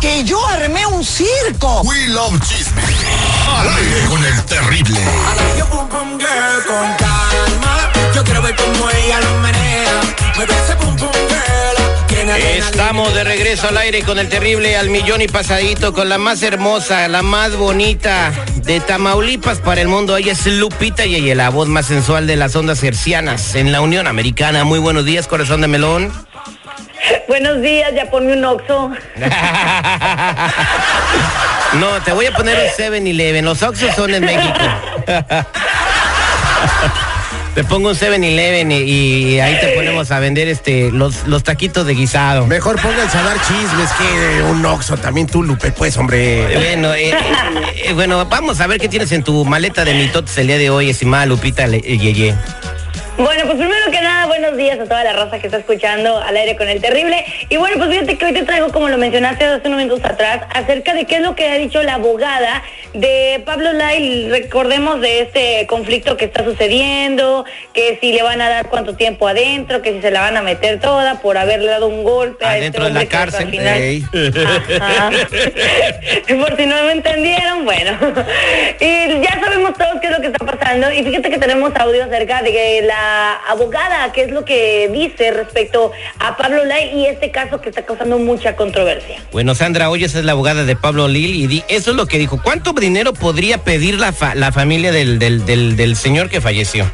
Que yo armé un circo. We love chisme. Al aire con el terrible. Yo pum pum girl con calma. Yo quiero ver cómo ella lo menea. Mueve ese pum pum girl. Tiene adrenalina. Estamos de regreso al aire con el terrible al millón y pasadito, con la más hermosa, la más bonita de Tamaulipas para el mundo. Ella es Lupita y ella la voz más sensual de las ondas hercianas en la Unión Americana. Muy buenos días, corazón de melón. Buenos días, ya ponme un oxo. No, te voy a poner un 7-Eleven. Los Oxxos son en México. Te pongo un 7-Eleven y, y ahí te ponemos a vender este los, los taquitos de guisado. Mejor pónganse a dar chismes que un oxo. También tú, Lupe, pues, hombre. Bueno, eh, eh, bueno, vamos a ver qué tienes en tu maleta de mitotes el día de hoy, estimada Lupita eh, Yeye. Bueno, pues primero buenos días a toda la raza que está escuchando al aire con el terrible. Y bueno, pues fíjate que hoy te traigo, como lo mencionaste hace unos minutos atrás, acerca de qué es lo que ha dicho la abogada de Pablo Lai. Recordemos de este conflicto que está sucediendo, que si le van a dar cuánto tiempo adentro, que si se la van a meter toda por haberle dado un golpe a Adentro este de la cárcel. final-. Por si no me entendieron, bueno. Y ya sabemos todos qué es lo que está pasando. Y fíjate que tenemos audio acerca de que la abogada, qué es lo que dice respecto a Pablo Lai y este caso que está causando mucha controversia. Bueno, Sandra Hoyos es la abogada de Pablo Lil y di- eso es lo que dijo. ¿Cuánto dinero podría pedir la, la familia del, del, del señor que falleció?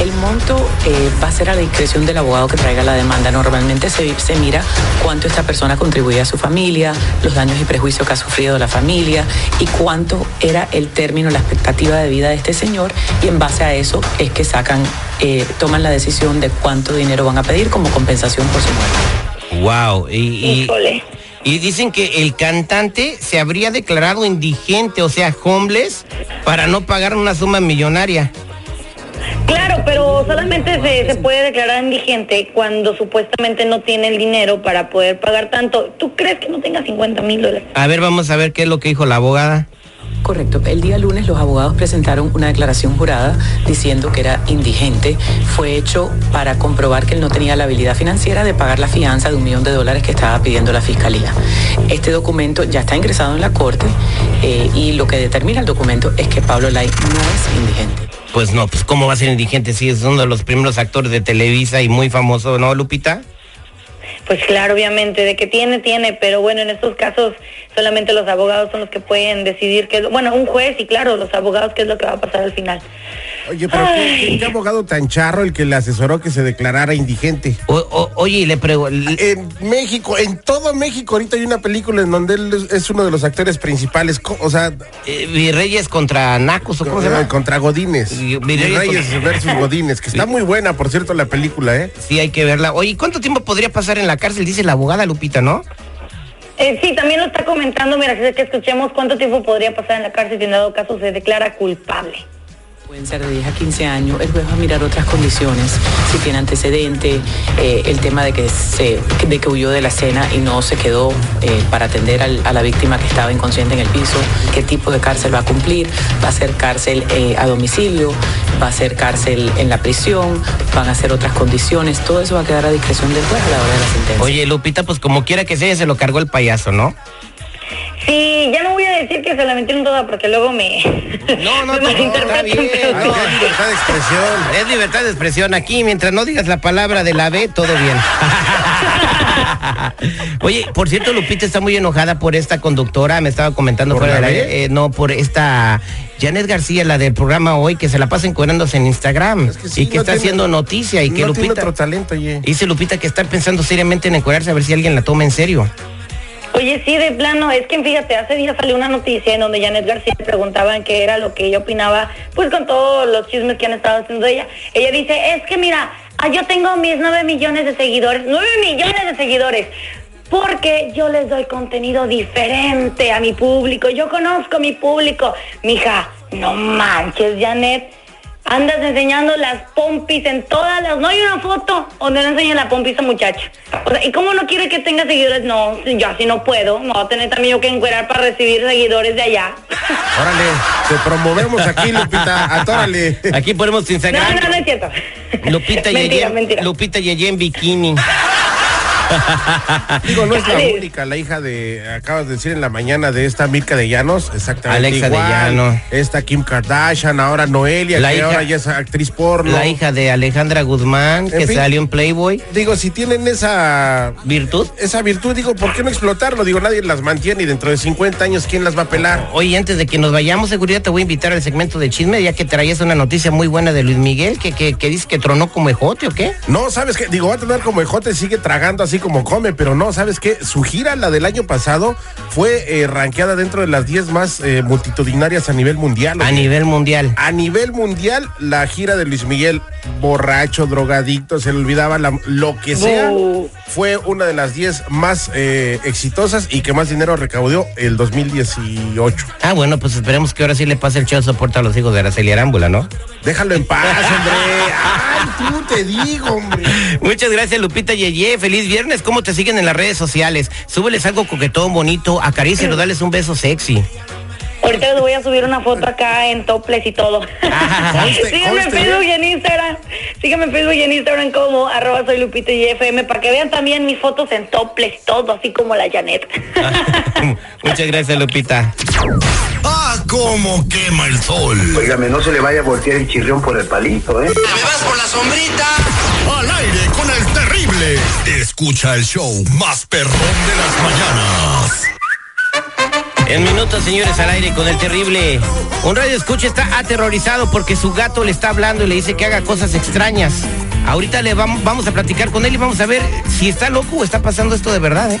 El monto eh, va a ser a la discreción del abogado que traiga la demanda. Normalmente se, se mira cuánto esta persona contribuye a su familia, los daños y prejuicios que ha sufrido la familia y cuánto era el término, la expectativa de vida de este señor y en base a eso es que sacan, eh, toman la decisión de cuánto dinero van a pedir como compensación por su muerte. Wow. Y, y dicen que el cantante se habría declarado indigente, o sea, homeless, para no pagar una suma millonaria. Claro, pero solamente se, se puede declarar indigente cuando supuestamente no tiene el dinero para poder pagar tanto. ¿Tú crees que no tenga 50 mil dólares? A ver, vamos a ver qué es lo que dijo la abogada. Correcto. El día lunes los abogados presentaron una declaración jurada diciendo que era indigente. Fue hecho para comprobar que él no tenía la habilidad financiera de pagar la fianza de un millón de dólares que estaba pidiendo la fiscalía. Este documento ya está ingresado en la corte eh, y lo que determina el documento es que Pablo Lai no es indigente. Pues no, pues cómo va a ser indigente si es uno de los primeros actores de Televisa y muy famoso, ¿no, Lupita? Pues claro, obviamente, de que tiene, tiene, pero bueno, en estos casos solamente los abogados son los que pueden decidir qué es lo, bueno, un juez y claro, los abogados qué es lo que va a pasar al final. Oye, pero ¿qué, qué- qué abogado tan charro el que le asesoró que se declarara indigente? O- o- oye, y le pregunto, En México, en todo México, ahorita hay una película en donde él es- uno de los actores principales, o sea, Virreyes contra Nacos, ¿o cómo se eh, llama? contra Godines. Virreyes contra- versus Godines, que está muy buena, por cierto, la película, ¿eh? Sí, hay que verla. Oye, ¿cuánto tiempo podría pasar en la cárcel? Dice la abogada Lupita, ¿no? Eh, sí, también lo está comentando, mira, que escuchemos cuánto tiempo podría pasar en la cárcel si en dado caso se declara culpable. Pueden ser de 10 a 15 años, el juez va a mirar otras condiciones, si tiene antecedente, eh, el tema de que, se, de que huyó de la escena y no se quedó eh, para atender al- a la víctima que estaba inconsciente en el piso, qué tipo de cárcel va a cumplir, va a ser cárcel eh, a domicilio, va a ser cárcel en la prisión, van a ser otras condiciones, todo eso va a quedar a discreción del juez a la hora de la sentencia. Oye, Lupita, pues como quiera que sea, se lo cargó el payaso, ¿no? Sí, ya que se la metieron toda porque luego me... No, no, me no, malinterpretan, está bien. pero qué libertad de expresión. Es libertad de expresión aquí, mientras no digas la palabra de la B, todo bien. Oye, por cierto, Lupita está muy enojada por esta conductora, me estaba comentando ¿Por fuera la del aire, eh, no, por esta Janet García, la del programa hoy, que se la pasa encuadrándose en Instagram Es que sí, y que no está tiene- haciendo noticia y que tiene Lupita... otro talento, oye. Dice Lupita que está pensando seriamente en encuadrarse a ver si alguien la toma en serio. Sí, de plano, es que fíjate, hace días salió una noticia en donde Janet García le preguntaban qué era lo que ella opinaba, pues con todos los chismes que han estado haciendo ella. Ella dice, es que mira, ah, yo tengo mis nueve millones de seguidores, nueve millones de seguidores, porque yo les doy contenido diferente a mi público, yo conozco mi público. Mija, no manches, Janet. Andas enseñando las pompis en todas las... No hay una foto donde no enseñe la pompis a muchacha. O sea, ¿y cómo no quiere que tenga seguidores? No, yo así no puedo. No voy a tener también yo que encuerar para recibir seguidores de allá. Órale, te promovemos aquí, Lupita. Atórale. Aquí ponemos tu No, Instagram. no, no es cierto. Lupita mentira, Yeye. mentira. Lupita Yeye en bikini. Digo, no es la única, la hija de, acabas de decir en la mañana de esta Mirka de Llanos, exactamente Alexa de igual. Llano. Esta Kim Kardashian, ahora Noelia, La que hija- ahora ya es actriz porno. La hija de Alejandra Guzmán, que En fin. salió en Playboy. Digo, si tienen esa ¿Virtud? esa virtud, digo, ¿por qué no explotarlo? Digo, nadie las mantiene y dentro de 50 años, ¿quién las va a pelar? Oye, antes de que nos vayamos, seguridad, te voy a invitar al segmento de chisme, ya que traías una noticia muy buena de Luis Miguel, que, que, que dice que tronó como ejote, ¿o qué? No, ¿sabes qué? Digo, va a tener como ejote, sigue tragando así como come, pero no, ¿sabes qué? Su gira, la del año pasado, fue eh, rankeada dentro de las 10 más eh, multitudinarias a nivel mundial. A nivel mundial. A nivel mundial, la gira de Luis Miguel, borracho, drogadicto, se le olvidaba la- lo que sea, fue una de las 10 más eh, exitosas y que más dinero recaudó el 2018. Ah, bueno, pues esperemos que ahora sí le pase el chavo soporte a los hijos de Araceli Arámbula, ¿no? Déjalo en paz, hombre. Ay, tú te digo, hombre. Muchas gracias, Lupita Yeye. Feliz viernes. ¿Cómo te siguen en las redes sociales? Súbeles algo coquetón, bonito, acarícialo, dales un beso sexy. Ahorita les voy a subir una foto acá en topless y todo. Conste, Sígueme en. Facebook y en Instagram. Sígueme en Facebook y en Instagram como arroba soy Lupita y FM para que vean también mis fotos en topless y todo, así como la Janet. Muchas gracias, Lupita. ¡Ah, cómo quema el sol! Óigame, no se le vaya a voltear el chirrión por el palito, ¿eh? ¿Me vas por la sombrita? Al aire con el terrible. Escucha el show más perrón de las mañanas. En minutos, señores, al aire con el terrible. Un radio escucha está aterrorizado porque su gato le está hablando y le dice que haga cosas extrañas. Ahorita le vamos, vamos a platicar con él y vamos a ver si está loco o está pasando esto de verdad, ¿eh?